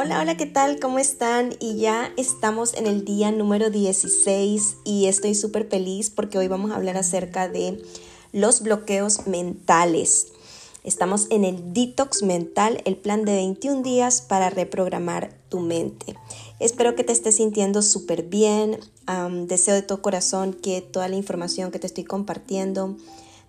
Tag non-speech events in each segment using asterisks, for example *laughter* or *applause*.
Hola, hola, ¿qué tal? ¿Cómo están? Y ya estamos en el día número 16 y estoy súper feliz porque hoy vamos a hablar acerca de los bloqueos mentales. Estamos en el detox mental, el plan de 21 días para reprogramar tu mente. Espero que te estés sintiendo súper bien. deseo de todo corazón que toda la información que te estoy compartiendo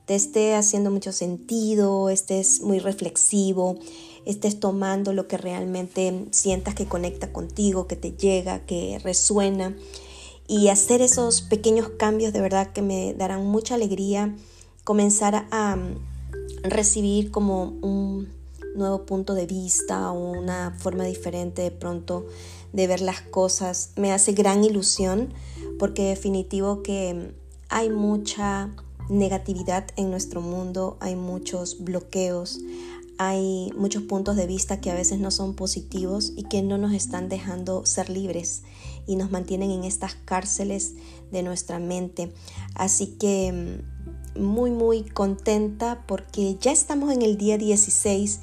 te esté haciendo mucho sentido, estés muy reflexivo, estés tomando lo que realmente sientas que conecta contigo, que te llega, que resuena. Y hacer esos pequeños cambios de verdad que me darán mucha alegría. Comenzar a recibir como un nuevo punto de vista o una forma diferente de pronto de ver las cosas. Me hace gran ilusión porque definitivo que hay mucha negatividad en nuestro mundo, hay muchos bloqueos, hay muchos puntos de vista que a veces no son positivos y que no nos están dejando ser libres y nos mantienen en estas cárceles de nuestra mente. Así que mm, muy muy contenta porque ya estamos en el día 16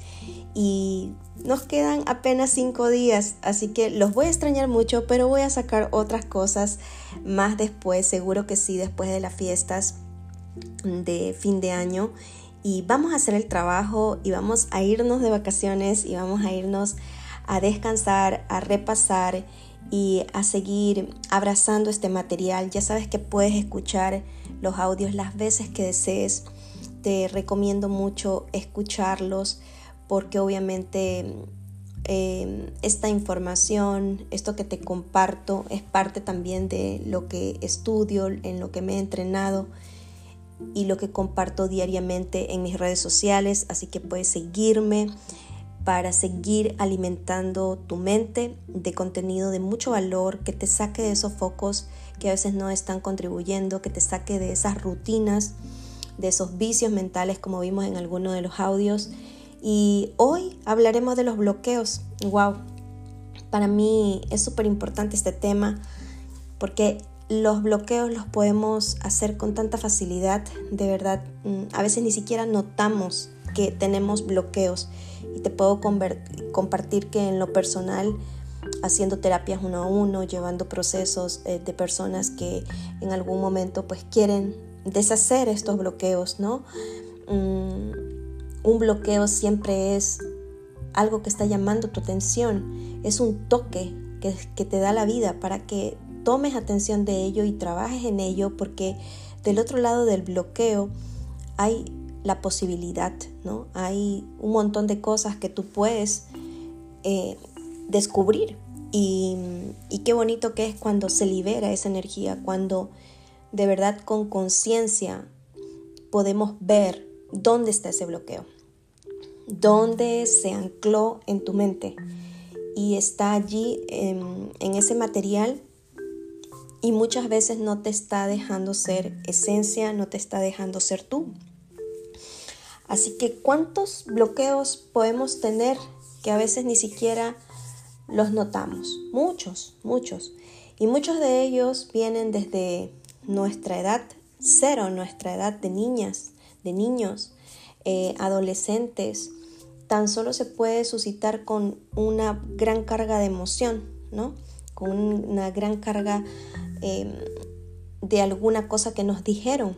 y nos quedan apenas 5 días, así que los voy a extrañar mucho, pero voy a sacar otras cosas más después, seguro que sí, después de las fiestas de fin de año y vamos a hacer el trabajo y vamos a irnos de vacaciones y vamos a irnos a descansar, a repasar y a seguir abrazando este material. Ya sabes que puedes escuchar los audios las veces que desees. Te recomiendo mucho escucharlos porque obviamente eh, esta información, esto que te comparto, es parte también de lo que estudio, en lo que me he entrenado y lo que comparto diariamente en mis redes sociales, así que puedes seguirme para seguir alimentando tu mente de contenido de mucho valor que te saque de esos focos que a veces no están contribuyendo, que te saque de esas rutinas, de esos vicios mentales como vimos en alguno de los audios. Y hoy hablaremos de los bloqueos. Wow, para mí es súper importante este tema porque los bloqueos los podemos hacer con tanta facilidad, de verdad, mm, a veces ni siquiera notamos que tenemos bloqueos y te puedo compartir que en lo personal, haciendo terapias uno a uno, llevando procesos eh, de personas que en algún momento pues quieren deshacer estos bloqueos, ¿no? Mm, un bloqueo siempre es algo que está llamando tu atención, es un toque que, que te da la vida para que tomes atención de ello y trabajes en ello porque del otro lado del bloqueo hay la posibilidad, ¿no? Hay un montón de cosas que tú puedes eh, descubrir y, qué bonito que es cuando se libera esa energía, cuando de verdad con conciencia podemos ver dónde está ese bloqueo, dónde se ancló en tu mente y está allí en, en ese material y muchas veces no te está dejando ser esencia, no te está dejando ser tú. Así que ¿cuántos bloqueos podemos tener que a veces ni siquiera los notamos? Muchos, muchos. Y muchos de ellos vienen desde nuestra edad cero, nuestra edad de niñas, de niños, eh, adolescentes. Tan solo se puede suscitar con una gran carga de emoción, ¿no? Con una gran carga Em, de alguna cosa que nos dijeron.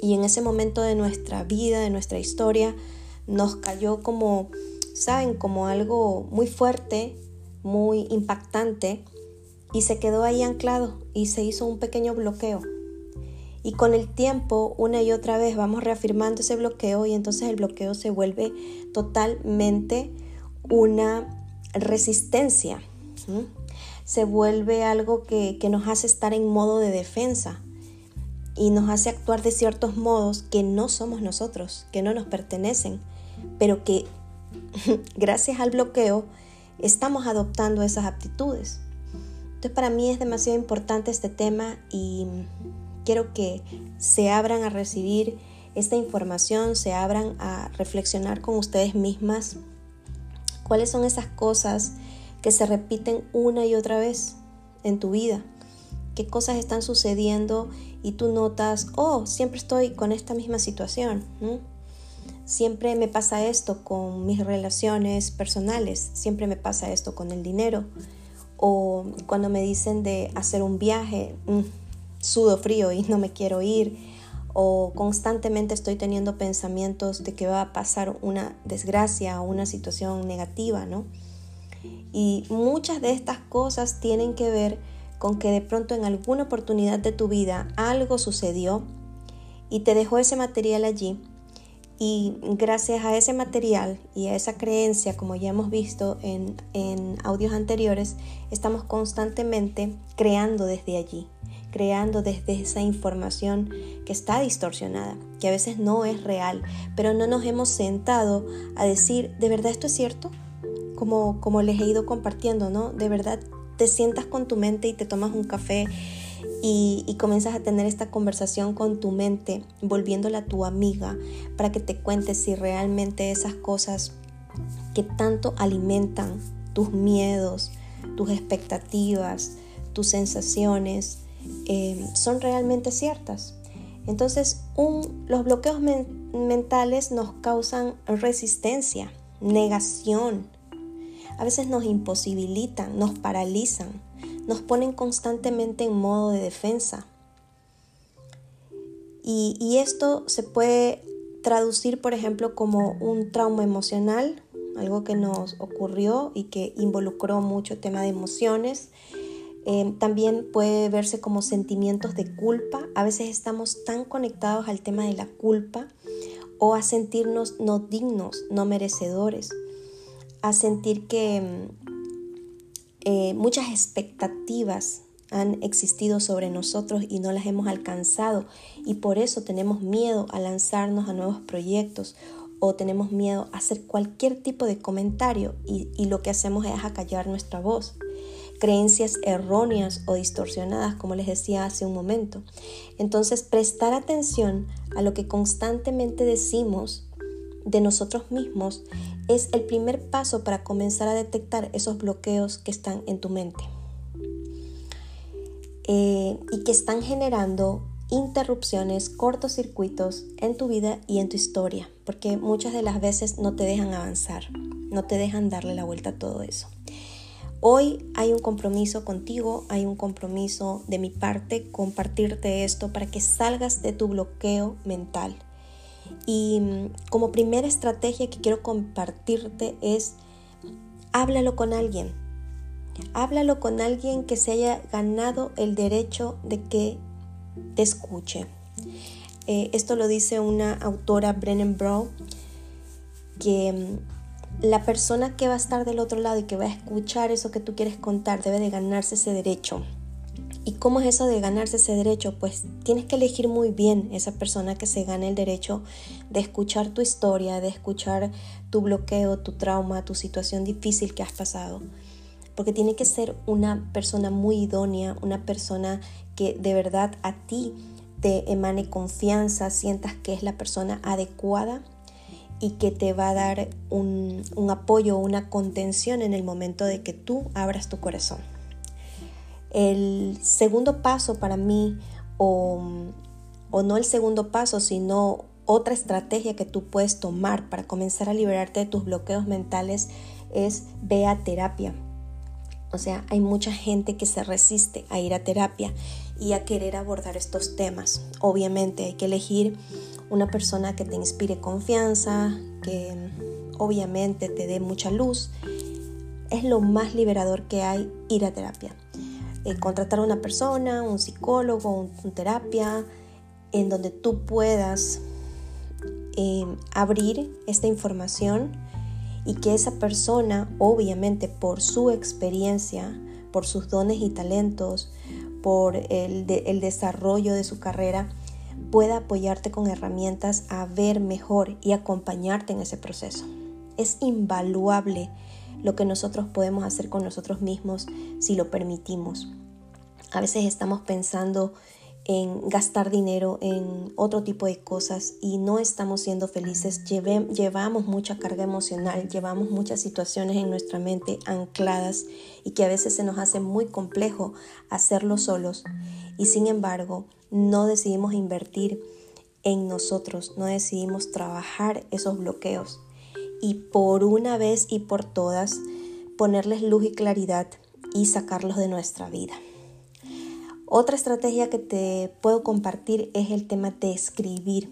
Y en ese momento de nuestra vida, de nuestra historia, nos cayó como, ¿saben? Como algo muy fuerte, muy impactante, y se quedó ahí anclado y se hizo un pequeño bloqueo. Y con el tiempo, una y otra vez, vamos reafirmando ese bloqueo y entonces el bloqueo se vuelve totalmente una resistencia se vuelve algo que, nos hace estar en modo de defensa y nos hace actuar de ciertos modos que no somos nosotros, que no nos pertenecen, pero que *laughs* gracias al bloqueo estamos adoptando esas aptitudes. Entonces para mí es demasiado importante este tema y quiero que se abran a recibir esta información, se abran a reflexionar con ustedes mismas cuáles son esas cosas que se repiten una y otra vez en tu vida. ¿Qué cosas están sucediendo y tú notas, oh, siempre estoy con esta misma situación? siempre me pasa esto con mis relaciones personales, siempre me pasa esto con el dinero. O cuando me dicen de hacer un viaje, mm, sudo frío y no me quiero ir. O constantemente estoy teniendo pensamientos de que va a pasar una desgracia o una situación negativa, ¿no? Y muchas de estas cosas tienen que ver con que de pronto en alguna oportunidad de tu vida algo sucedió y te dejó ese material allí y gracias a ese material y a esa creencia, como ya hemos visto en, audios anteriores, estamos constantemente creando desde allí, creando desde esa información que está distorsionada, que a veces no es real, pero no nos hemos sentado a decir, ¿de verdad esto es cierto? Como, como les he ido compartiendo, ¿no? De verdad te sientas con tu mente y te tomas un café y, comienzas a tener esta conversación con tu mente, volviéndola tu amiga, para que te cuentes si realmente esas cosas que tanto alimentan tus miedos, tus expectativas, tus sensaciones, eh, son realmente ciertas. Entonces, los bloqueos mentales nos causan resistencia, negación, a veces nos imposibilitan, nos paralizan nos ponen constantemente en modo de defensa. Y, esto se puede traducir, por ejemplo, como un trauma emocional, algo que nos ocurrió y que involucró mucho el tema de emociones. Eh, también puede verse como sentimientos de culpa. A veces estamos tan conectados al tema de la culpa o a sentirnos no dignos, no merecedores, a sentir que eh, muchas expectativas han existido sobre nosotros y no las hemos alcanzado y por eso tenemos miedo a lanzarnos a nuevos proyectos o tenemos miedo a hacer cualquier tipo de comentario y, y lo que hacemos es acallar nuestra voz. Creencias erróneas o distorsionadas, como les decía hace un momento. Entonces, prestar atención a lo que constantemente decimos de nosotros mismos es el primer paso para comenzar a detectar esos bloqueos que están en tu mente eh, y que están generando interrupciones, cortocircuitos en tu vida y en tu historia, porque muchas de las veces no te dejan avanzar, no te dejan darle la vuelta a todo eso. Hoy hay un compromiso contigo, hay un compromiso de mi parte compartirte esto para que salgas de tu bloqueo mental y mm, como primera estrategia que quiero compartirte es háblalo con alguien. Háblalo con alguien que se haya ganado el derecho de que te escuche. Eh, esto lo dice una autora, Brennan Brown, que mm, la persona que va a estar del otro lado y que va a escuchar eso que tú quieres contar debe de ganarse ese derecho. ¿Y cómo es eso de ganarse ese derecho? Pues tienes que elegir muy bien esa persona que se gane el derecho de escuchar tu historia, de escuchar tu bloqueo, tu trauma, tu situación difícil que has pasado. Porque tiene que ser una persona muy idónea, una persona que de verdad a ti te emane confianza, sientas que es la persona adecuada y que te va a dar un, un apoyo, una contención en el momento de que tú abras tu corazón. El segundo paso para mí, o, no el segundo paso, sino otra estrategia que tú puedes tomar para comenzar a liberarte de tus bloqueos mentales es ve a terapia. O sea, hay mucha gente que se resiste a ir a terapia y a querer abordar estos temas. Obviamente hay que elegir una persona que te inspire confianza, que obviamente te dé mucha luz. Es lo más liberador que hay ir a terapia. Eh, contratar a una persona, un psicólogo, un, terapia, en donde tú puedas eh, abrir esta información y que esa persona, obviamente por su experiencia, por sus dones y talentos, por el desarrollo de su carrera, pueda apoyarte con herramientas a ver mejor y acompañarte en ese proceso. Es invaluable lo que nosotros podemos hacer con nosotros mismos si lo permitimos. A veces estamos pensando en gastar dinero en otro tipo de cosas y no estamos siendo felices. llevamos mucha carga emocional, llevamos muchas situaciones en nuestra mente ancladas y que a veces se nos hace muy complejo hacerlo solos. Y sin embargo, no decidimos invertir en nosotros no decidimos trabajar esos bloqueos y por una vez y por todas ponerles luz y claridad y sacarlos de nuestra vida. Otra estrategia que te puedo compartir es el tema de escribir,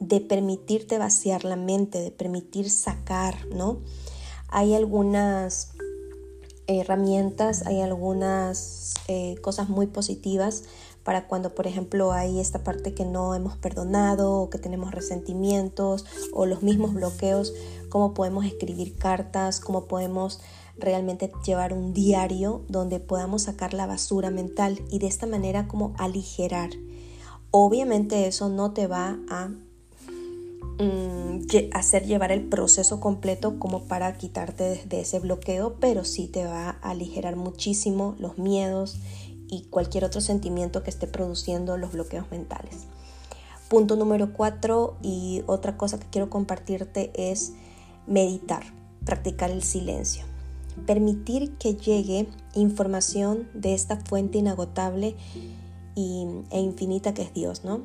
de permitirte vaciar la mente, de permitir sacar, ¿no? Hay algunas herramientas, hay algunas eh, cosas muy positivas para cuando, por ejemplo, hay esta parte que no hemos perdonado o que tenemos resentimientos o los mismos bloqueos, cómo podemos escribir cartas, cómo podemos realmente llevar un diario donde podamos sacar la basura mental y de esta manera como aligerar. Obviamente eso no te va a mm, hacer llevar el proceso completo como para quitarte de ese bloqueo, pero sí te va a aligerar muchísimo los miedos y cualquier otro sentimiento que esté produciendo los bloqueos mentales. Punto número cuatro y otra cosa que quiero compartirte es meditar, practicar el silencio. Permitir que llegue información de esta fuente inagotable y, e infinita que es Dios, ¿no?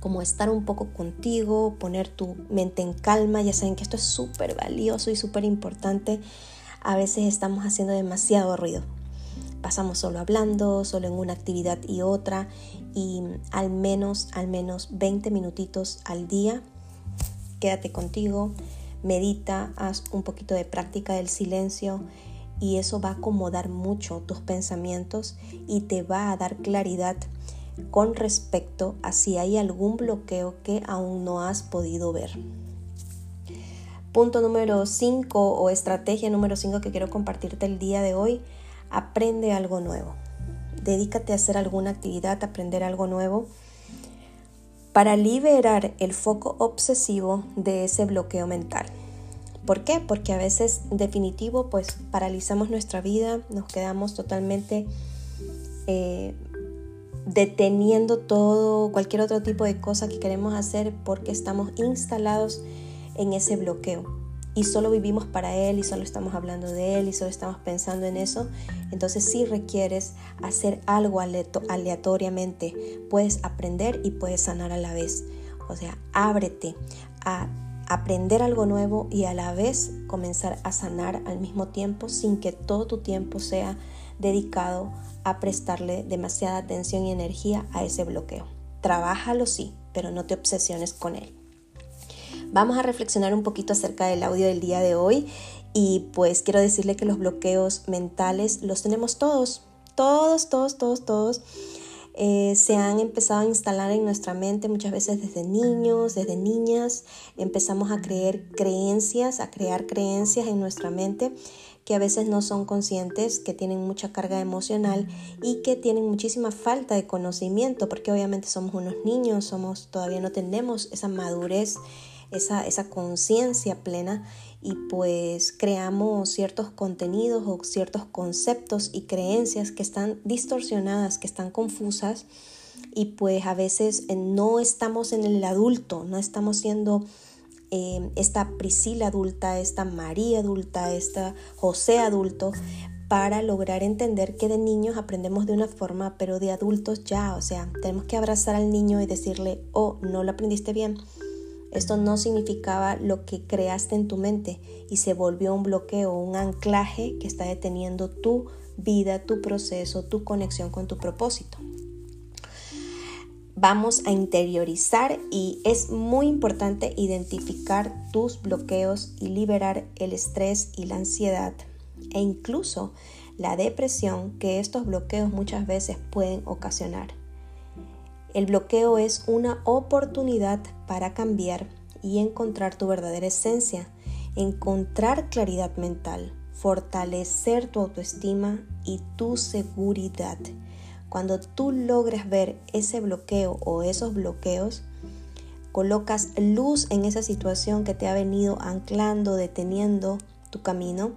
Como estar un poco contigo, poner tu mente en calma. Ya saben que esto es súper valioso y súper importante. A veces estamos haciendo demasiado ruido pasamos solo hablando, solo en una actividad y otra y al menos, al menos 20 minutitos al día. Quédate contigo, medita, haz un poquito de práctica del silencio y eso va a acomodar mucho tus pensamientos y te va a dar claridad con respecto a si hay algún bloqueo que aún no has podido ver. Punto número 5 o estrategia número 5 que quiero compartirte el día de hoy aprende algo nuevo. Dedícate a hacer alguna actividad, aprender algo nuevo para liberar el foco obsesivo de ese bloqueo mental. ¿Por qué? Porque a veces definitivo pues paralizamos nuestra vida, nos quedamos totalmente eh, deteniendo todo, cualquier otro tipo de cosa que queremos hacer porque estamos instalados en ese bloqueo y solo vivimos para Él y solo estamos hablando de Él y solo estamos pensando en eso, entonces si requieres hacer algo aleatoriamente. Puedes aprender y puedes sanar a la vez. O sea, ábrete a aprender algo nuevo y a la vez comenzar a sanar al mismo tiempo sin que todo tu tiempo sea dedicado a prestarle demasiada atención y energía a ese bloqueo. Trabájalo sí, pero no te obsesiones con él. Vamos a reflexionar un poquito acerca del audio del día de hoy y pues quiero decirle que los bloqueos mentales los tenemos todos, todos, todos, todos, todos. Eh, se han empezado a instalar en nuestra mente muchas veces desde niños, desde niñas. Empezamos a creer creencias, a crear creencias en nuestra mente que a veces no son conscientes, que tienen mucha carga emocional y que tienen muchísima falta de conocimiento, porque obviamente somos unos niños, somos todavía no tenemos esa madurez esa, esa conciencia plena y pues creamos ciertos contenidos o ciertos conceptos y creencias que están distorsionadas, que están confusas y pues a veces eh, no estamos en el adulto, no estamos siendo eh, esta Priscila adulta, esta María adulta, esta José adulto para lograr entender que de niños aprendemos de una forma, pero de adultos ya, o sea, tenemos que abrazar al niño y decirle, oh, no lo aprendiste bien, esto no significaba lo que creaste en tu mente y se volvió un bloqueo, un anclaje que está deteniendo tu vida, tu proceso, tu conexión con tu propósito. Vamos a interiorizar y es muy importante identificar tus bloqueos y liberar el estrés y la ansiedad e incluso la depresión que estos bloqueos muchas veces pueden ocasionar. El bloqueo es una oportunidad para cambiar y encontrar tu verdadera esencia, encontrar claridad mental, fortalecer tu autoestima y tu seguridad. Cuando tú logres ver ese bloqueo o esos bloqueos, colocas luz en esa situación que te ha venido anclando, deteniendo tu camino,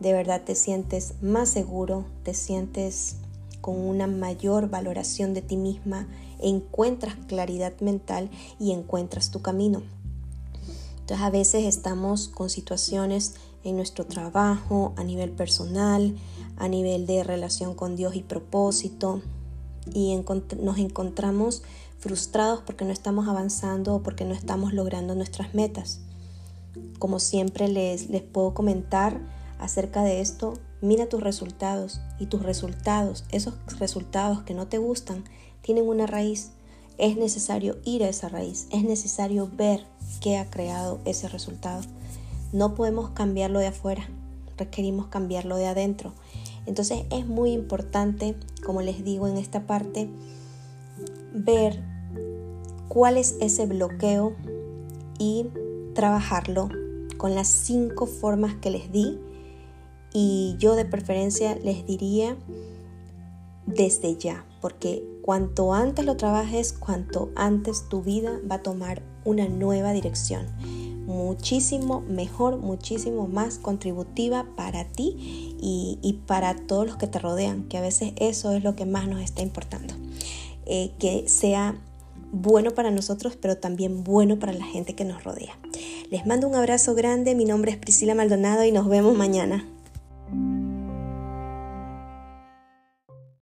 de verdad te sientes más seguro, te sientes con una mayor valoración de ti misma, encuentras claridad mental y encuentras tu camino. Entonces a veces estamos con situaciones en nuestro trabajo, a nivel personal, a nivel de relación con Dios y propósito, y nos encontramos frustrados porque no estamos avanzando o porque no estamos logrando nuestras metas. Como siempre les, les puedo comentar acerca de esto, mira tus resultados y tus resultados, esos resultados que no te gustan, tienen una raíz. Es necesario ir a esa raíz, es necesario ver qué ha creado ese resultado. No podemos cambiarlo de afuera, requerimos cambiarlo de adentro. Entonces es muy importante, como les digo en esta parte, ver cuál es ese bloqueo y trabajarlo con las cinco formas que les di. Y yo de preferencia les diría desde ya, porque cuanto antes lo trabajes, cuanto antes tu vida va a tomar una nueva dirección muchísimo mejor, muchísimo más contributiva para ti y, para todos los que te rodean, que a veces eso es lo que más nos está importando. Eh, que sea bueno para nosotros, pero también bueno para la gente que nos rodea. Les mando un abrazo grande, mi nombre es Priscila Maldonado y nos vemos mañana.